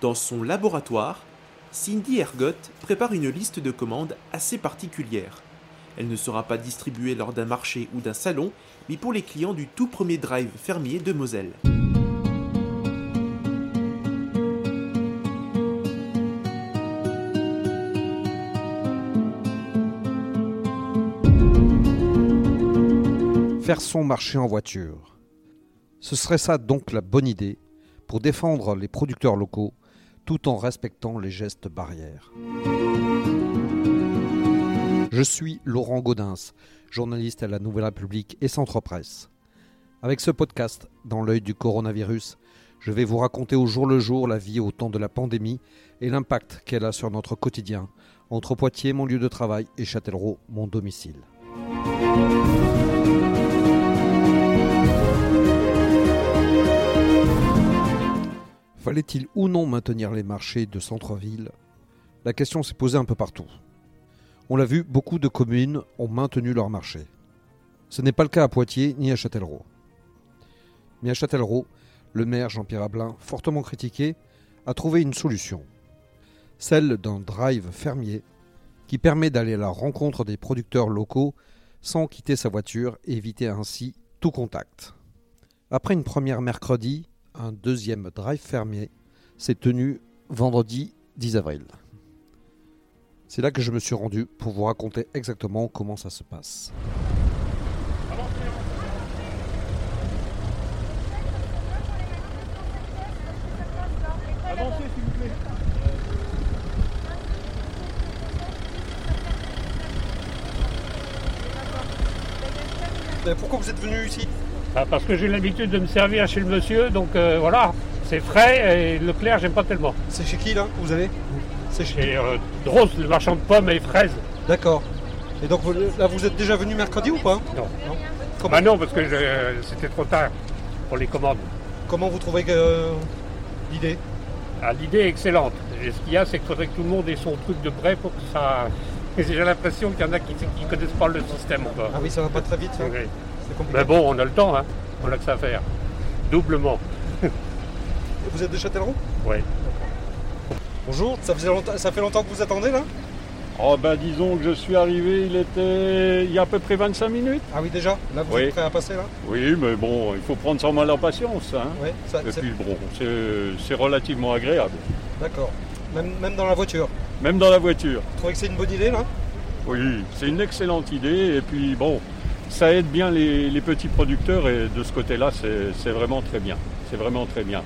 Dans son laboratoire, Cindy Ergot prépare une liste de commandes assez particulière. Elle ne sera pas distribuée lors d'un marché ou d'un salon, mais pour les clients du tout premier drive fermier de Moselle. Faire son marché en voiture. Ce serait ça donc la bonne idée pour défendre les producteurs locaux tout en respectant les gestes barrières. Je suis Laurent Gaudens, journaliste à la Nouvelle République et Centre Presse. Avec ce podcast, dans l'œil du coronavirus, je vais vous raconter au jour le jour la vie au temps de la pandémie et l'impact qu'elle a sur notre quotidien, entre Poitiers, mon lieu de travail, et Châtellerault, mon domicile. Fallait-il ou non maintenir les marchés de centre-ville? La question s'est posée un peu partout. On l'a vu, beaucoup de communes ont maintenu leurs marchés. Ce n'est pas le cas à Poitiers ni à Châtellerault. Mais à Châtellerault, le maire Jean-Pierre Ablin, fortement critiqué, a trouvé une solution. Celle d'un drive fermier qui permet d'aller à la rencontre des producteurs locaux sans quitter sa voiture et éviter ainsi tout contact. Après une première mercredi, un deuxième drive fermier s'est tenu vendredi 10 avril. C'est là que je me suis rendu pour vous raconter exactement comment ça se passe. Avancez s'il vous plaît. Pourquoi vous êtes venu ici? Parce que j'ai l'habitude de me servir chez le monsieur, donc euh, voilà, c'est frais et Leclerc j'aime pas tellement. C'est chez qui là que vous allez C'est Chez euh, Dross, le marchand de pommes et fraises. D'accord. Et donc vous- là vous êtes déjà venu mercredi ou pas Non. Comment, Bah non, parce que je- c'était trop tard pour les commandes. comment vous trouvez euh, l'idée Ah, L'idée est excellente. Et ce qu'il y a, c'est qu'il faudrait que tout le monde ait son truc de prêt pour que ça. J'ai l'impression qu'il y en a qui ne connaissent pas le système encore. Ah oui ça va pas très vite ça. Mais bon, on a le temps, hein. on a que ça à faire. Doublement. Vous êtes de Châtellerault Oui. Bonjour, ça, faisait longtemps- ça fait longtemps que vous attendez là? Oh ben disons que je suis arrivé, il était il y a à peu près 25 minutes. Ah oui déjà? Là vous Oui. êtes prêt à passer là? Oui, mais bon, il faut prendre en mal en patience. Hein. Oui, ça, Et c'est- puis bon, c'est c'est relativement agréable. d'accord. Même, même dans la voiture? Même dans la voiture. Vous trouvez que c'est une bonne idée là? Oui, c'est une excellente idée. Et puis bon, ça aide bien les, les petits producteurs et de ce côté-là, c'est vraiment très bien. C'est vraiment très bien.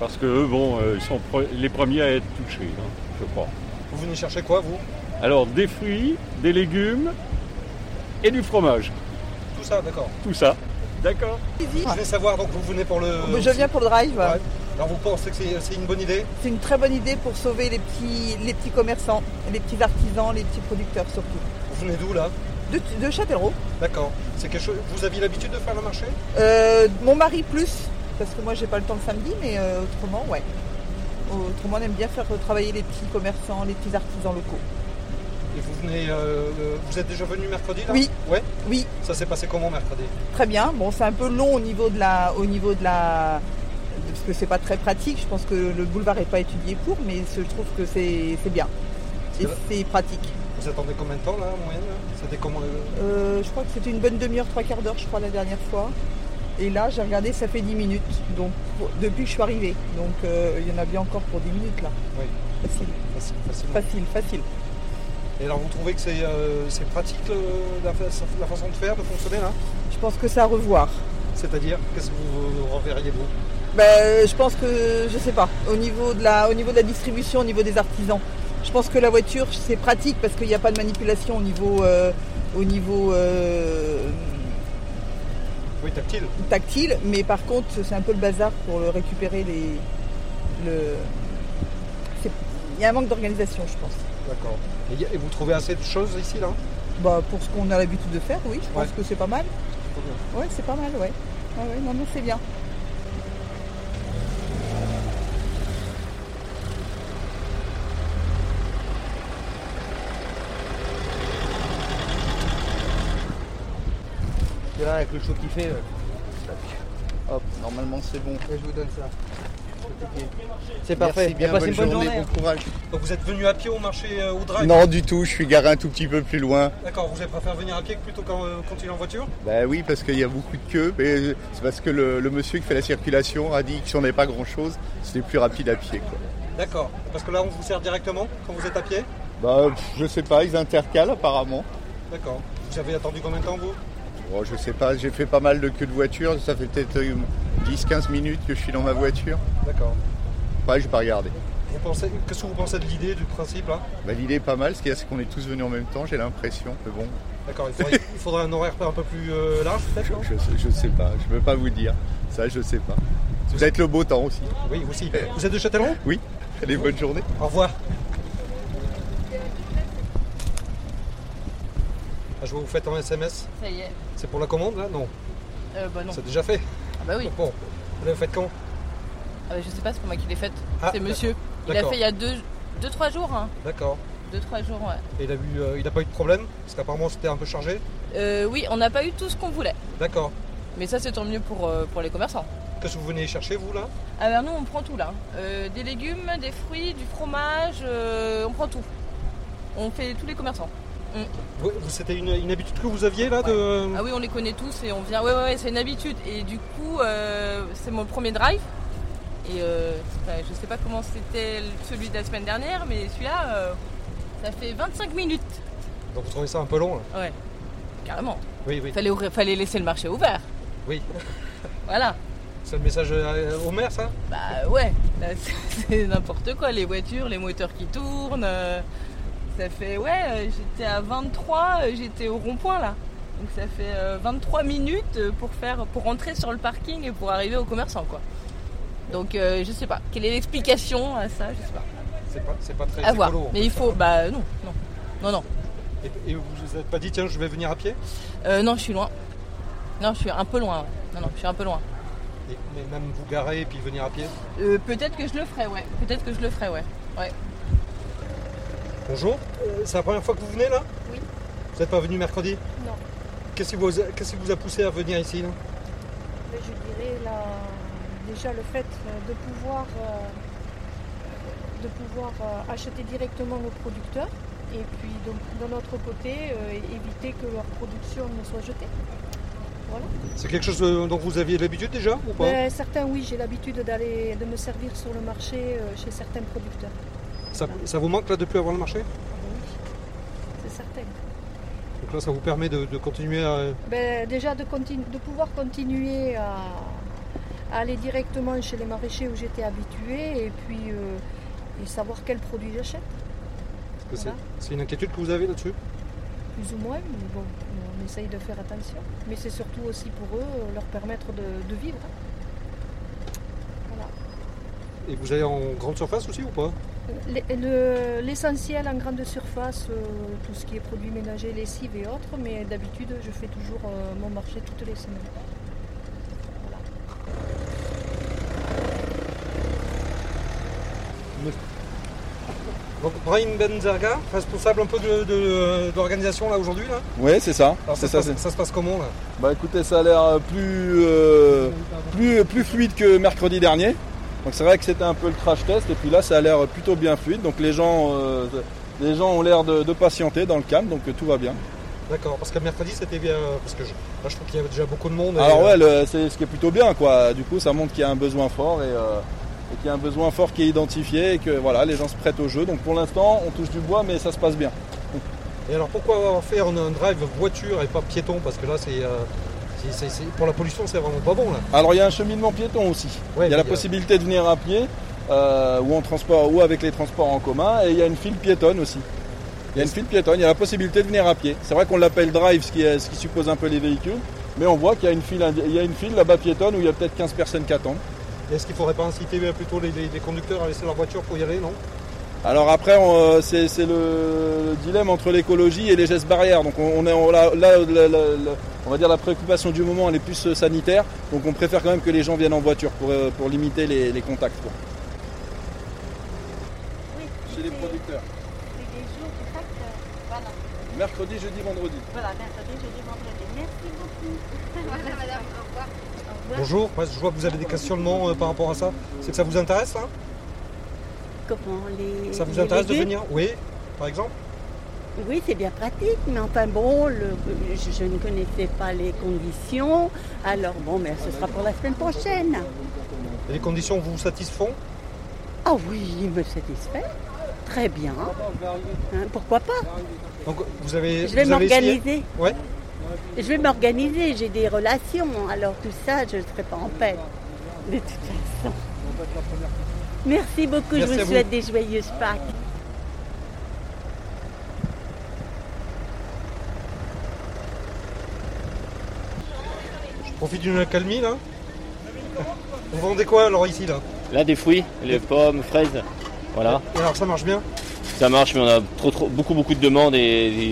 Parce que eux, bon, euh, ils sont pre- les premiers à être touchés, hein, je crois. Vous venez chercher quoi vous? Alors, des fruits, des légumes et du fromage. Tout ça, d'accord. Tout ça. D'accord Je voulais savoir, donc vous venez pour le. Je viens pour le drive. Ouais. Alors vous pensez que c'est c'est une bonne idée? C'est une très bonne idée pour sauver les petits, les petits commerçants, les petits artisans, les petits producteurs surtout. Vous venez d'où là? De, de Châtellerault. D'accord. C'est quelque chose. Vous aviez l'habitude de faire le marché? Euh, mon mari plus, parce que moi j'ai pas le temps le samedi, mais euh, autrement, ouais. Autrement, on aime bien faire travailler les petits commerçants, les petits artisans locaux. Et vous venez. euh, vous êtes déjà venu mercredi là? Oui. Ouais? Oui, Ça s'est passé comment mercredi? Très bien. Bon, c'est un peu long au niveau de la, au niveau de la, parce que c'est pas très pratique. Je pense que le boulevard n'est pas étudié pour, mais je trouve que c'est c'est bien. Et c'est pratique. Vous attendez combien de temps là en moyenne C'était comment le- Euh, je crois que c'était une bonne demi-heure, trois quarts d'heure, je crois, la dernière fois. Et là, j'ai regardé, ça fait 10 minutes. Donc, pour- depuis que je suis arrivée. Donc, euh, il y en a bien encore pour 10 minutes là. Oui. Facile, Facile, facile, facile. Et alors vous trouvez que c'est euh, pratique la, la façon de faire, de fonctionner là? Je pense que c'est à revoir. C'est-à-dire Qu'est-ce que vous reverriez vous Ben, je pense que, je sais pas, au niveau, de la, au niveau de la distribution, au niveau des artisans, pense que la voiture, c'est pratique parce qu'il n'y a pas de manipulation au niveau, euh, au niveau euh, Oui, tactile. tactile, mais par contre, c'est un peu le bazar pour le récupérer les. Le... Il y a un manque d'organisation, je pense. D'accord. Et, vous trouvez assez de choses ici là? Bah, pour ce qu'on a l'habitude de faire, oui, je pense Ouais. que c'est pas mal. Ouais, c'est pas mal, ouais. Ouais, ouais, non, non, c'est bien. Là, avec le chaud qu'il fait, hop, normalement c'est bon. Et je vous donne ça. C'est parfait. Merci bien, bonne, une bonne journée, journée. bon courage. Donc vous êtes venu à pied au marché euh, au drive Non, du tout, je suis garé un tout petit peu plus loin. D'accord, vous avez préféré venir à pied plutôt qu'en euh, continuer en voiture? Ben oui, parce qu'il y a beaucoup de queues, mais c'est parce que le, le monsieur qui fait la circulation a dit que si on n'avait pas grand chose, c'était plus rapide à pied. Quoi. D'accord, parce que là on vous sert directement quand vous êtes à pied? Bah, je sais pas, ils intercalent apparemment. D'accord. Vous avez attendu combien de temps vous? Bon, je sais pas, j'ai fait pas mal de queues de voiture, ça fait peut-être euh, 10-15 minutes que je suis dans ma voiture. D'accord. Ouais, j'ai pas regardé. Vous pensez, qu'est-ce que vous pensez de l'idée, du principe là? Bah, L'idée est pas mal, ce qu'il y a, c'est qu'on est tous venus en même temps, j'ai l'impression. Mais bon, D'accord, il faudrait, il faudrait un horaire un peu plus euh, large peut-être je, non? je, je sais pas, je peux pas vous dire. Ça, je sais pas. Vous êtes le beau temps aussi. Oui, aussi. Vous êtes de Châtellon Oui, allez, bonne journée. Au revoir. Ah, je vois vous faites un SMS. Ça y est. C'est pour la commande là Non. Euh, bah non. C'est déjà fait Ah bah oui. Bon. Vous l'avez fait quand Ah bah je sais pas, c'est pas moi qui l'ai faite. Ah, c'est monsieur. Il a d'accord. fait il y a 2-3 deux, deux, trois jours. Hein. D'accord. 2-3 jours, ouais. Et il a, eu, euh, il a pas eu de problème Parce qu'apparemment c'était un peu chargé Euh, oui, on n'a pas eu tout ce qu'on voulait. D'accord. Mais ça, c'est tant mieux pour, euh, pour les commerçants. Qu'est-ce que vous venez chercher vous là Ah bah nous, on prend tout là. Euh, des légumes, des fruits, du fromage, on prend tout. On fait tous les commerçants. C'était une, une habitude que vous aviez là de... Ah oui, on les connaît tous et on vient. Ouais, ouais, ouais, c'est une habitude. Et du coup, euh, c'est mon premier drive. Et euh, pas- je sais pas comment c'était celui de la semaine dernière, mais celui-là, euh, ça fait 25 minutes. Donc vous trouvez ça un peu long là Ouais, carrément. Oui, oui. Fallait, ouvrir- fallait laisser le marché ouvert. Oui. Voilà. C'est le message euh, au maire ça? Bah ouais, c'est n'importe quoi. Les voitures, les moteurs qui tournent. Ça fait, ouais, euh, j'étais à 23, euh, j'étais au rond-point là. Donc ça fait euh, 23 minutes euh, pour, faire, pour rentrer sur le parking et pour arriver au commerçant quoi. Donc euh, je sais pas, quelle est l'explication à ça, je sais pas. C'est pas, c'est pas très À voir. écolo. Mais il faut, bah non, non, non, non. Et, et vous vous êtes pas dit tiens je vais venir à pied? Euh, non, je suis loin. Non, je suis un peu loin. ouais. Non, non, je suis un peu loin. et, Mais même vous garer et puis venir à pied? Euh, peut-être que je le ferai, ouais. Peut-être que je le ferai, ouais. Ouais. Bonjour, Euh, c'est la première fois que vous venez là Oui. Vous n'êtes pas venu mercredi Non. Qu'est-ce qui, vous a, qu'est-ce qui vous a poussé à venir ici là Mais je dirais là, déjà le fait euh, de pouvoir, euh, de pouvoir euh, acheter directement aux producteurs et puis donc, de notre côté euh, éviter que leur production ne soit jetée. Voilà. C'est quelque chose dont vous aviez l'habitude déjà ou pas Mais certains oui, j'ai l'habitude d'aller de me servir sur le marché chez certains producteurs. Ça, ça vous manque là de plus avoir le marché oui, c'est certain. Donc là ça vous permet de, de continuer à... Ben, déjà de, continu- de pouvoir continuer à, à aller directement chez les maraîchers où j'étais habituée et puis euh, et savoir quels produits j'achète, c'est- Voilà. une inquiétude que vous avez là-dessus plus ou moins, mais bon, on essaye de faire attention. Mais c'est surtout aussi pour eux, euh, leur permettre de, de vivre. Voilà. Et vous allez en grande surface aussi ou pas? L'essentiel en grande surface, euh, tout ce qui est produits ménagers, lessive et autres, mais d'habitude je fais toujours euh, mon marché toutes les semaines. Voilà. Donc Brahim Benzerga, responsable un peu de, de- de l'organisation là aujourd'hui là? Oui, c'est ça. Alors, ça, ça. se passe- ça se passe comment là? Bah écoutez, ça a l'air plus, euh, plus, plus fluide que mercredi dernier. Donc c'est vrai que c'était un peu le crash test et puis là ça a l'air plutôt bien fluide. Donc les gens, euh, les gens ont l'air de, de patienter dans le calme, donc euh, tout va bien. D'accord, parce que mercredi c'était bien, parce que je, là je trouve qu'il y avait déjà beaucoup de monde. et, Alors euh, ouais, le- c'est ce qui est plutôt bien quoi. Du coup ça montre qu'il y a un besoin fort et, euh, et qu'il y a un besoin fort qui est identifié et que voilà, les gens se prêtent au jeu. Donc pour l'instant on touche du bois mais ça se passe bien. Et alors pourquoi avoir fait un, un drive voiture et pas piéton? Parce que là c'est, euh, pour la pollution c'est vraiment pas bon là. Alors il y a un cheminement piéton aussi. Ouais, il y a la possibilité de venir à pied euh, ou en transport ou avec les transports en commun et il y a une file piétonne aussi. Il y a une file piétonne, il y a la possibilité de venir à pied. C'est vrai qu'on l'appelle drive, ce qui, est- ce qui suppose un peu les véhicules, mais on voit qu'il y a une file, indi- il y a une file là-bas piétonne où il y a peut-être 15 personnes qui attendent. Est-ce qu'il faudrait pas inciter euh, plutôt les, les- les conducteurs à laisser leur voiture pour y aller, non? Alors après, euh, c'est le dilemme entre l'écologie et les gestes barrières. Donc on, on est on- là, on va dire la préoccupation du moment, elle est plus euh, sanitaire. Donc on préfère quand même que les gens viennent en voiture pour, euh, pour limiter les, les contacts. quoi. Oui, Chez les producteurs. c'est des jours de fête, euh, Voilà. Mercredi, jeudi, vendredi. Voilà, mercredi, jeudi, vendredi. Merci beaucoup. Voilà, madame. Au revoir. Au revoir. Bonjour, je vois que vous avez des questionnements euh, par rapport à ça. C'est que ça vous intéresse là Comment les. Ça vous les intéresse de venir Oui, par exemple Oui, c'est bien pratique, mais enfin bon, le- je, je ne connaissais pas les conditions. Alors bon, mais ce sera pour la semaine prochaine. Et les conditions vous satisfont Ah oui, il me satisfait. Très bien. Hein, pourquoi pas Donc vous avez. Je vais m'organiser. Ouais. Je vais m'organiser, j'ai des relations. Alors tout ça, je ne serai pas en paix. De toute façon. Merci beaucoup, Merci je vous. souhaite des joyeuses Pâques. Je profite d'une accalmie là. Vous vendez quoi alors ici là? Là, des fruits, les pommes, fraises. Voilà. Et alors ça marche bien? Ça marche, mais on a trop, trop, beaucoup, beaucoup de demandes et,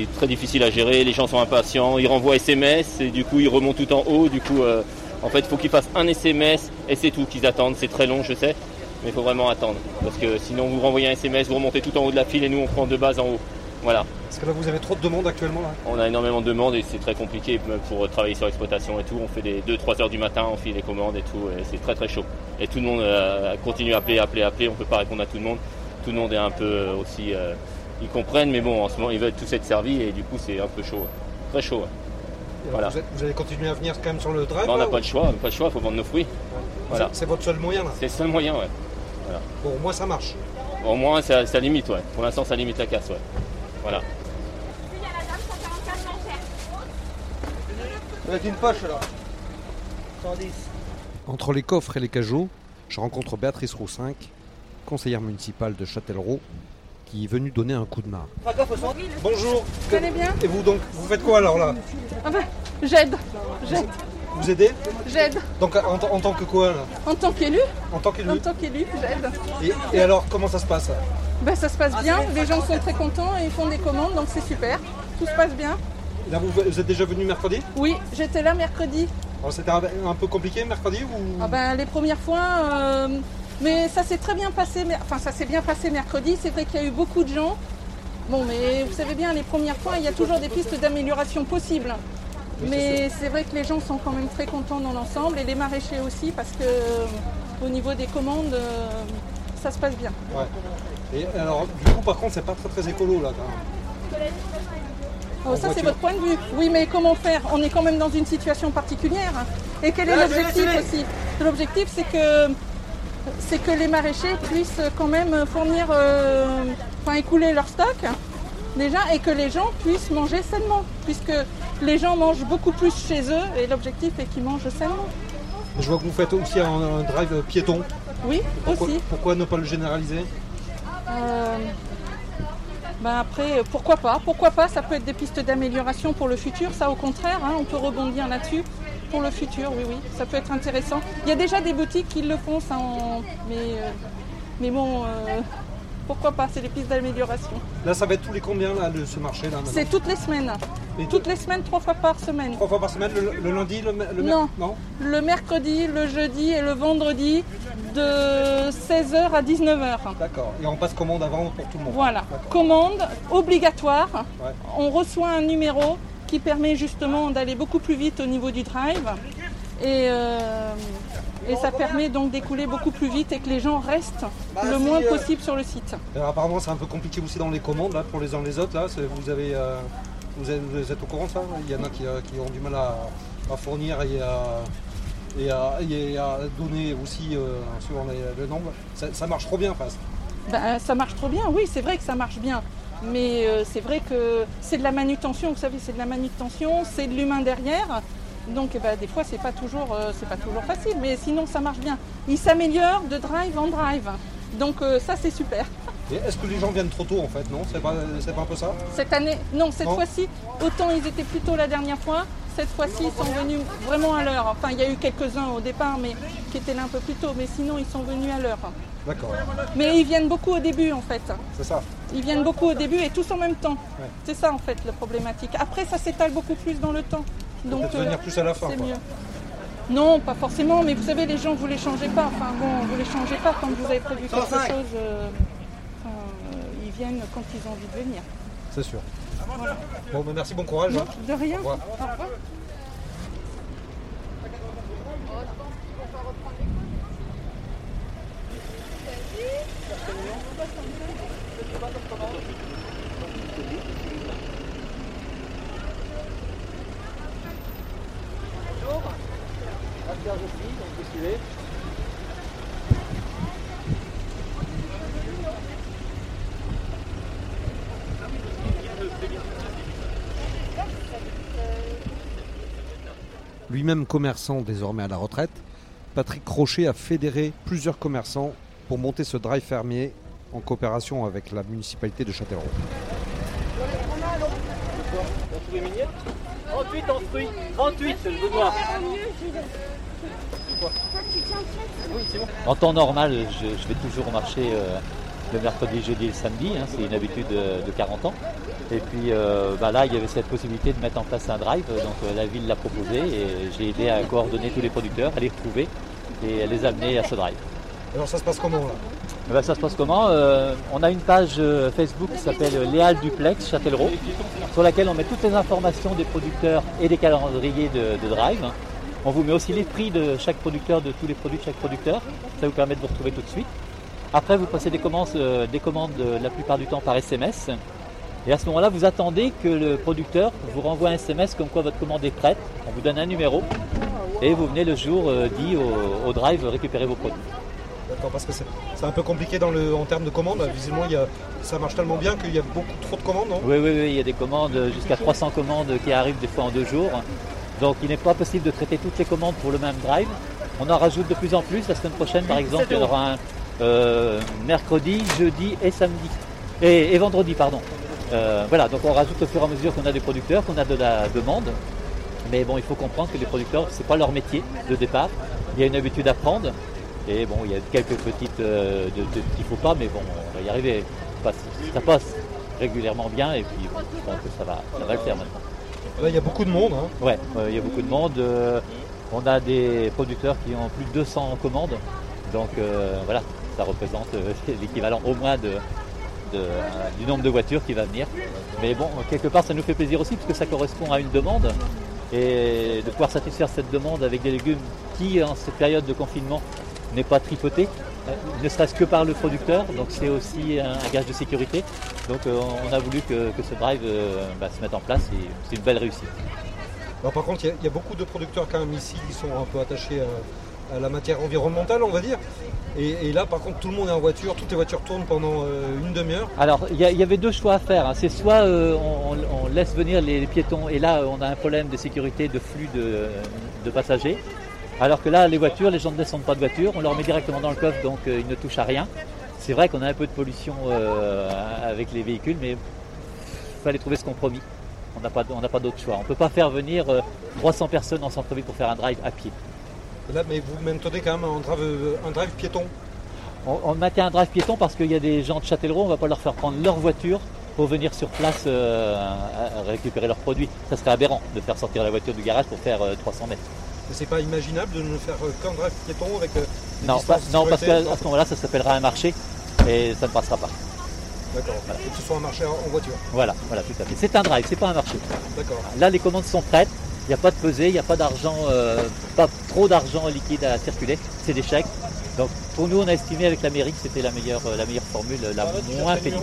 et très difficile à gérer. Les gens sont impatients. Ils renvoient SMS et du coup, ils remontent tout en haut. Du coup, euh, en fait, il faut qu'ils fassent un SMS et c'est tout qu'ils attendent. C'est très long, je sais, mais il faut vraiment attendre. Parce que sinon, vous renvoyez un SMS, vous remontez tout en haut de la file et nous, on prend deux bases en haut. Voilà. Parce que là vous avez trop de demandes actuellement là. On a énormément de demandes et c'est très compliqué même pour travailler sur l'exploitation et tout. On fait des 2-3 heures du matin, on fait des commandes et tout, et c'est très très chaud. Et tout le monde euh, continue à appeler, appeler, appeler. On peut pas répondre à tout le monde. Tout le monde est un peu euh, aussi. euh, ils comprennent, mais bon, en ce moment, ils veulent tous être servis et du coup, c'est un peu chaud. ouais. Très chaud. ouais. Voilà. vous, êtes- vous allez continuer à venir quand même sur le drive Bah, on n'a ou- pas le choix, pas le choix, il faut vendre nos fruits. Voilà. C'est- C'est votre seul moyen là C'est le seul moyen, ouais. Voilà. Bon, moi ça marche. Au moins, ça, ça limite, ouais. Pour l'instant, ça limite la casse, ouais. Voilà. Vous êtes une poche là. 110. Entre les coffres et les cajots, je rencontre Béatrice Roussinck, conseillère municipale de Châtellerault, qui est venue donner un coup de main. Bonjour. Vous allez bien Et vous donc, vous faites quoi alors là? Ah ben, j'aide, j'aide, Vous aidez j'aide. Donc en, en tant que quoi là En tant qu'élu, En tant qu'élu en tant qu'élu, j'aide. et, et alors comment ça se passe Ben, ça se passe bien, les gens sont très contents et ils font des commandes, donc c'est super. Tout se passe bien. Là vous, vous êtes déjà venu mercredi Oui, j'étais là mercredi. Alors c'était un, un peu compliqué mercredi ou Ah ben, les premières fois, euh, mais ça s'est très bien passé. mer- Enfin, ça s'est bien passé mercredi. C'est vrai qu'il y a eu beaucoup de gens. Bon, mais vous savez bien, les premières fois, il y a toujours des pistes d'amélioration possibles. Mais c'est vrai que les gens sont quand même très contents dans l'ensemble et les maraîchers aussi parce que euh, au niveau des commandes, euh, ça se passe bien. Ouais. Et alors du coup par contre c'est pas très très écolo là quand même. Oh, ça, c'est votre point de vue. Oui, mais comment faire? On est quand même dans une situation particulière. Et quel est l'objectif aussi? L'objectif, c'est que, c'est que les maraîchers puissent quand même fournir, euh, enfin, écouler leur stock, déjà, et que les gens puissent manger sainement, puisque les gens mangent beaucoup plus chez eux, et l'objectif est qu'ils mangent sainement. Je vois que vous faites aussi un, drive piéton. Oui, Pourquoi, aussi. pourquoi ne pas le généraliser? Euh, ben après, pourquoi pas? Pourquoi pas? Ça peut être des pistes d'amélioration pour le futur. Ça, au contraire, hein, on peut rebondir là-dessus pour le futur. Oui, oui, ça peut être intéressant. Il y a déjà des boutiques qui le font, ça. en- Mais, euh, mais bon, euh, pourquoi pas C'est des pistes d'amélioration. Là ça va être tous les combien là de ce marché là C'est toutes les semaines. Et Toutes les semaines, trois fois par semaine. Trois fois par semaine, le, le lundi, le, Non. non Le mercredi, le jeudi et le vendredi de 16h à 19h. D'accord. Et on passe commande avant pour tout le monde. Voilà, commande obligatoire. Ouais. On reçoit un numéro qui permet justement d'aller beaucoup plus vite au niveau du drive. Et, euh, et ça permet donc d'écouler beaucoup plus vite et que les gens restent le moins euh, possible sur le site. Alors, apparemment c'est un peu compliqué aussi dans les commandes là pour les uns les autres là. C'est- Vous avez, euh, vous êtes, vous êtes au courant de ça Il y en a qui, euh, qui ont du mal à, à fournir et à, et à- et à donner aussi euh, le nombre. Ça, ça marche trop bien face. Ben, ça marche trop bien, oui, c'est vrai que ça marche bien. Mais euh, c'est vrai que c'est de la manutention, vous savez, c'est de la manutention, c'est de l'humain derrière. Donc eh ben, des fois, c'est pas, toujours, euh, c'est pas toujours facile, mais sinon, ça marche bien. Il s'améliore de drive en drive. Donc euh, ça, c'est super. Et est-ce que les gens viennent trop tôt en fait Non? C'est pas, c'est pas un peu ça? Cette année, non, cette Non. fois-ci, autant ils étaient plus tôt la dernière fois, cette fois-ci, ils sont venus vraiment à l'heure. Enfin, il y a eu quelques-uns au départ, mais qui étaient là un peu plus tôt, mais sinon, ils sont venus à l'heure. D'accord. Mais ils viennent beaucoup au début, en fait. C'est ça. Ils viennent beaucoup au début et tous en même temps. Ouais. C'est ça en fait la problématique. Après ça s'étale beaucoup plus dans le temps. Donc Peut-être venir plus à la fin, C'est quoi. mieux. Non, pas forcément, mais vous savez, les gens, vous les changez pas. Enfin bon, vous les changez pas quand vous avez prévu quelque 105. chose. euh, enfin, euh, ils viennent quand ils ont envie de venir. C'est sûr. Voilà. Bon, ben, merci, bon courage. Non, hein. de rien. Au revoir. Au revoir. Lui-même commerçant désormais à la retraite, Patrick Crochet a fédéré plusieurs commerçants pour monter ce drive fermier en coopération avec la municipalité de Châtellerault. 38 en fruits, 38 c'est le Benoît. En temps normal, je, je vais toujours au marché euh, le mercredi, jeudi et le samedi, hein, c'est une habitude de, de 40 ans. Et puis euh, bah là, il y avait cette possibilité de mettre en place un drive, donc euh, la ville l'a proposé et j'ai aidé à coordonner tous les producteurs, à les retrouver et à les amener à ce drive. Alors ça se passe comment là? Eh ben, ça se passe comment Euh, On a une page euh, Facebook qui s'appelle Léal Duplex Châtellerault, sur laquelle on met toutes les informations des producteurs et des calendriers de, de drive. On vous met aussi les prix de chaque producteur, de tous les produits de chaque producteur. Ça vous permet de vous retrouver tout de suite. Après, vous passez des commandes, euh, des commandes euh, la plupart du temps par SMS. Et à ce moment-là, vous attendez que le producteur vous renvoie un SMS comme quoi votre commande est prête. On vous donne un numéro et vous venez le jour euh, dit au, au drive récupérer vos produits. D'accord, parce que c'est un peu compliqué dans le, en termes de commandes. Visiblement, il y a, ça marche tellement bien qu'il y a beaucoup trop de commandes, non? Oui, oui, oui, il y a des commandes, jusqu'à 300 commandes qui arrivent des fois en deux jours. Donc il n'est pas possible de traiter toutes les commandes pour le même drive. On en rajoute de plus en plus. La semaine prochaine, par exemple, il y aura un euh, mercredi, jeudi et samedi. Et, et vendredi, pardon. Euh, voilà, donc on rajoute au fur et à mesure qu'on a des producteurs, qu'on a de la demande. Mais bon, il faut comprendre que les producteurs, c'est pas leur métier de départ. Il y a une habitude à prendre. Et bon, il y a quelques petites euh, de, de petits faux pas, mais bon, on va y arriver. Ça passe, régulièrement bien et puis bon, je pense que ça va, ça va le faire maintenant. Là, il y a beaucoup de monde. hein. Ouais, euh, il y a beaucoup de monde. euh, on a des producteurs qui ont plus de 200 commandes. Donc euh, voilà, ça représente euh, l'équivalent au moins du nombre de voitures qui va venir. Mais bon, quelque part, ça nous fait plaisir aussi parce que ça correspond à une demande. Et de pouvoir satisfaire cette demande avec des légumes qui, en cette période de confinement, n'est pas tripoté, euh, ne serait-ce que par le producteur. Donc c'est aussi un, gage de sécurité. Donc euh, on a voulu que, ce drive bah, se mette en place et c'est une belle réussite. Par contre, il y, y a beaucoup de producteurs quand même ici qui sont un peu attachés à, à la matière environnementale, on va dire. Et, là, par contre, tout le monde est en voiture, toutes les voitures tournent pendant euh, une demi-heure. Alors, il y, avait deux choix à faire. hein. C'est soit euh, on, laisse venir les, piétons et là, on a un problème de sécurité, de flux de, passagers. Alors que là, les voitures, les gens ne descendent pas de voiture, on leur met directement dans le coffre, donc euh, ils ne touchent à rien. C'est vrai qu'on a un peu de pollution euh, avec les véhicules, mais il fallait trouver ce compromis. On n'a pas, pas d'autre choix. On ne peut pas faire venir euh, 300 personnes en centre-ville pour faire un drive à pied. Là, mais vous maintenez quand même un drive, un drive piéton. On, on maintient un drive piéton parce qu'il y a des gens de Châtellerault, on ne va pas leur faire prendre leur voiture pour venir sur place euh, récupérer leurs produits. Ça serait aberrant de faire sortir la voiture du garage pour faire euh, 300 mètres. Mais c'est pas imaginable de ne faire euh, qu'un drive piéton avec. euh, Non, pas- non parce qu'à ce moment-là, ça s'appellera un marché et ça ne passera pas. D'accord. Que ce soit un marché en en voiture. Voilà, voilà, tout à fait. C'est un drive, c'est pas un marché. D'accord. Là, les commandes sont prêtes. Il n'y a pas de pesée, il n'y a pas d'argent, euh, pas trop d'argent liquide à circuler. C'est des chèques. Donc, pour nous, on a estimé avec la mairie que c'était la meilleure, euh, la meilleure formule, la moins pénible.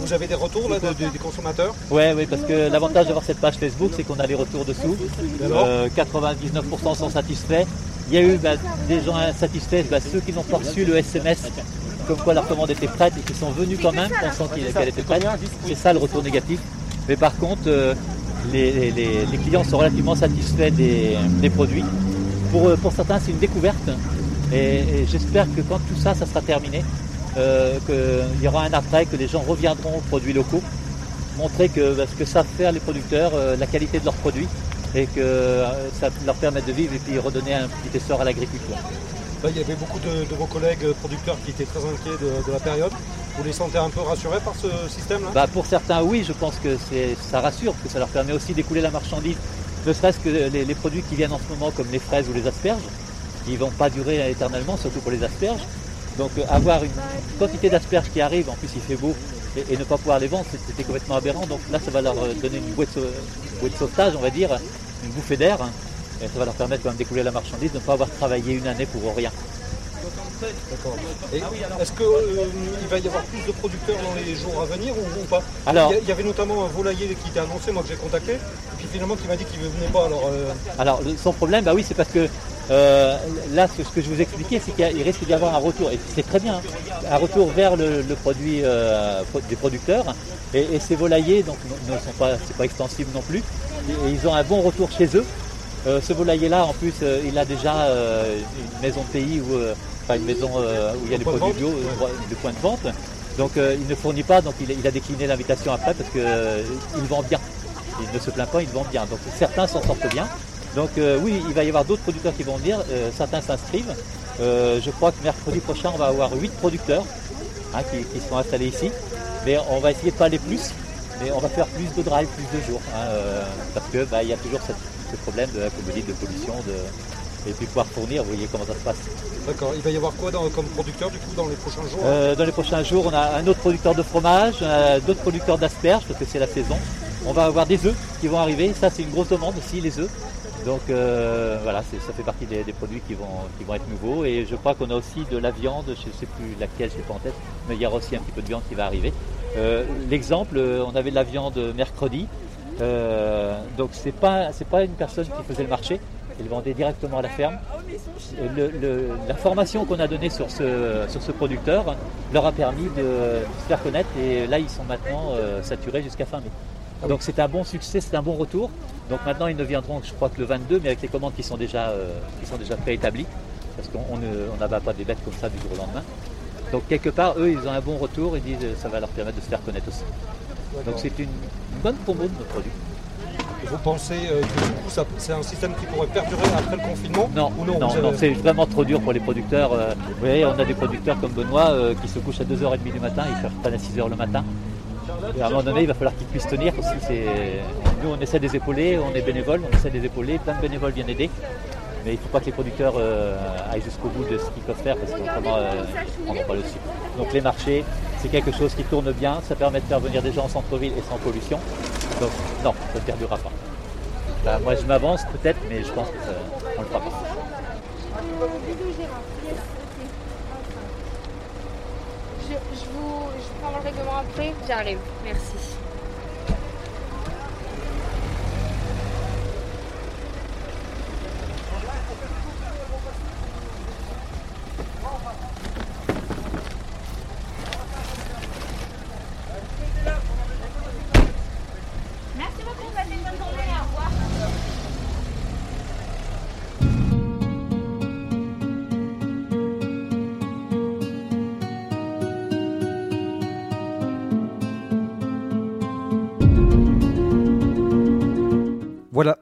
Vous avez des retours là, de- de- des consommateurs? Ouais, oui, parce que l'avantage d'avoir cette page Facebook, c'est qu'on a les retours dessous. Alors Euh, 99% sont satisfaits. Il y a eu bah, des gens insatisfaits, bah, ceux qui n'ont pas reçu le SMS, comme quoi leur commande était prête et qui sont venus quand même, pensant qu'elle était prête. C'est ça le retour négatif. Mais par contre, euh, les, clients sont relativement satisfaits des, produits. Pour, euh, pour certains, c'est une découverte. Et, j'espère que quand tout ça, ça sera terminé, euh, qu'il y aura un après, que les gens reviendront aux produits locaux montrer que bah, ce que savent faire les producteurs, euh, la qualité de leurs produits, et que ça leur permette de vivre et puis redonner un petit essor à l'agriculture. Il y avait beaucoup de, vos collègues euh, producteurs qui étaient très inquiets de, la période. Vous les sentez un peu rassurés par ce système-là? Bah, pour certains, oui, je pense que ça rassure, parce que ça leur permet aussi d'écouler la marchandise, ne serait-ce que les, produits qui viennent en ce moment, comme les fraises ou les asperges, qui ne vont pas durer éternellement, surtout pour les asperges. Donc euh, avoir une quantité d'asperges qui arrive, en plus il fait beau, et, ne pas pouvoir les vendre, c'était complètement aberrant. Donc là, ça va leur donner une bouée de, sauvetage, on va dire, une bouffée d'air. Et ça va leur permettre quand même d'écouler la marchandise, de ne pas avoir travaillé une année pour rien. D'accord. Est-ce qu'il euh, va y avoir plus de producteurs dans les jours à venir ou, pas? Alors, Il y avait notamment un volailler qui était annoncé, moi que j'ai contacté, et puis finalement qui m'a dit qu'il ne venait pas. Alors, euh, alors son problème, bah oui, c'est parce que euh, là, ce, que je vous expliquais, c'est qu'il risque d'y avoir un retour, et c'est très bien, hein, un retour vers le, produit des producteurs. Et, ces volaillers donc, ne sont pas, c'est pas extensible non plus. Et, ils ont un bon retour chez eux. Ce volailler-là, en plus, il a déjà une maison de pays où une maison euh, où il y a des produits bio, euh, de point de vente. Donc euh, il ne fournit pas, donc il, a décliné l'invitation après parce qu'il vend bien. Il ne se plaint pas, il vend bien. Donc certains s'en sortent bien. Donc oui, il va y avoir d'autres producteurs qui vont venir, certains s'inscrivent. je crois que mercredi prochain, on va avoir 8 producteurs hein, qui, qui, sont installés ici. Mais on va essayer de pas aller plus, mais on va faire plus de drive, plus de jours. Hein, parce qu'il bah, y a toujours ce problème de, comme vous dites, de pollution, de, et puis pouvoir fournir, vous voyez comment ça se passe. D'accord, il va y avoir quoi comme producteur du coup dans les prochains jours euh, Dans les prochains jours, on a un autre producteur de fromage, d'autres producteurs d'asperges parce que c'est la saison. On va avoir des œufs qui vont arriver, ça c'est une grosse demande aussi les œufs. Donc euh, voilà, ça fait partie des, produits qui vont, qui vont être nouveaux. Et je crois qu'on a aussi de la viande, je ne sais plus laquelle, je sais pas en tête, mais il y aura aussi un petit peu de viande qui va arriver. Euh, l'exemple, on avait de la viande mercredi. Donc c'est pas c'est pas une personne qui faisait le marché, ils vendaient directement à la ferme. la formation qu'on a donnée sur ce, sur ce producteur leur a permis de, se faire connaître et là ils sont maintenant euh, saturés jusqu'à fin mai. Donc c'est un bon succès, c'est un bon retour. Donc maintenant ils ne viendront je crois que le 22 mais avec les commandes qui sont déjà, euh, qui sont déjà préétablies parce qu'on n'abat pas des bêtes comme ça du jour au lendemain. Donc quelque part eux ils ont un bon retour et disent que ça va leur permettre de se faire connaître aussi. Donc c'est une, bonne promo de nos produits. Vous pensez euh, que du coup c'est un système qui pourrait perdurer après le confinement Non, non, non, c'est vraiment trop dur pour les producteurs. Euh. vous voyez, on a des producteurs comme Benoît euh, qui se couchent à 2h30 du matin, ils ne pas à 6h le matin. Et à un moment donné, il va falloir qu'ils puissent tenir aussi. Nous, on essaie des épauler, on est bénévoles, on essaie des épauler, plein de bénévoles viennent aider. Mais il ne faut pas que les producteurs aillent jusqu'au bout de ce qu'ils peuvent faire parce qu'autrement, on va pas le dessus. Donc les marchés, c'est quelque chose qui tourne bien, ça permet de faire venir des gens en centre-ville et sans pollution. Donc non, ça ne perdurera pas. Bah, moi je m'avance peut-être, mais je pense qu'on ne le fera pas. Je, je, vous, je prends le règlement après, j'arrive. Merci.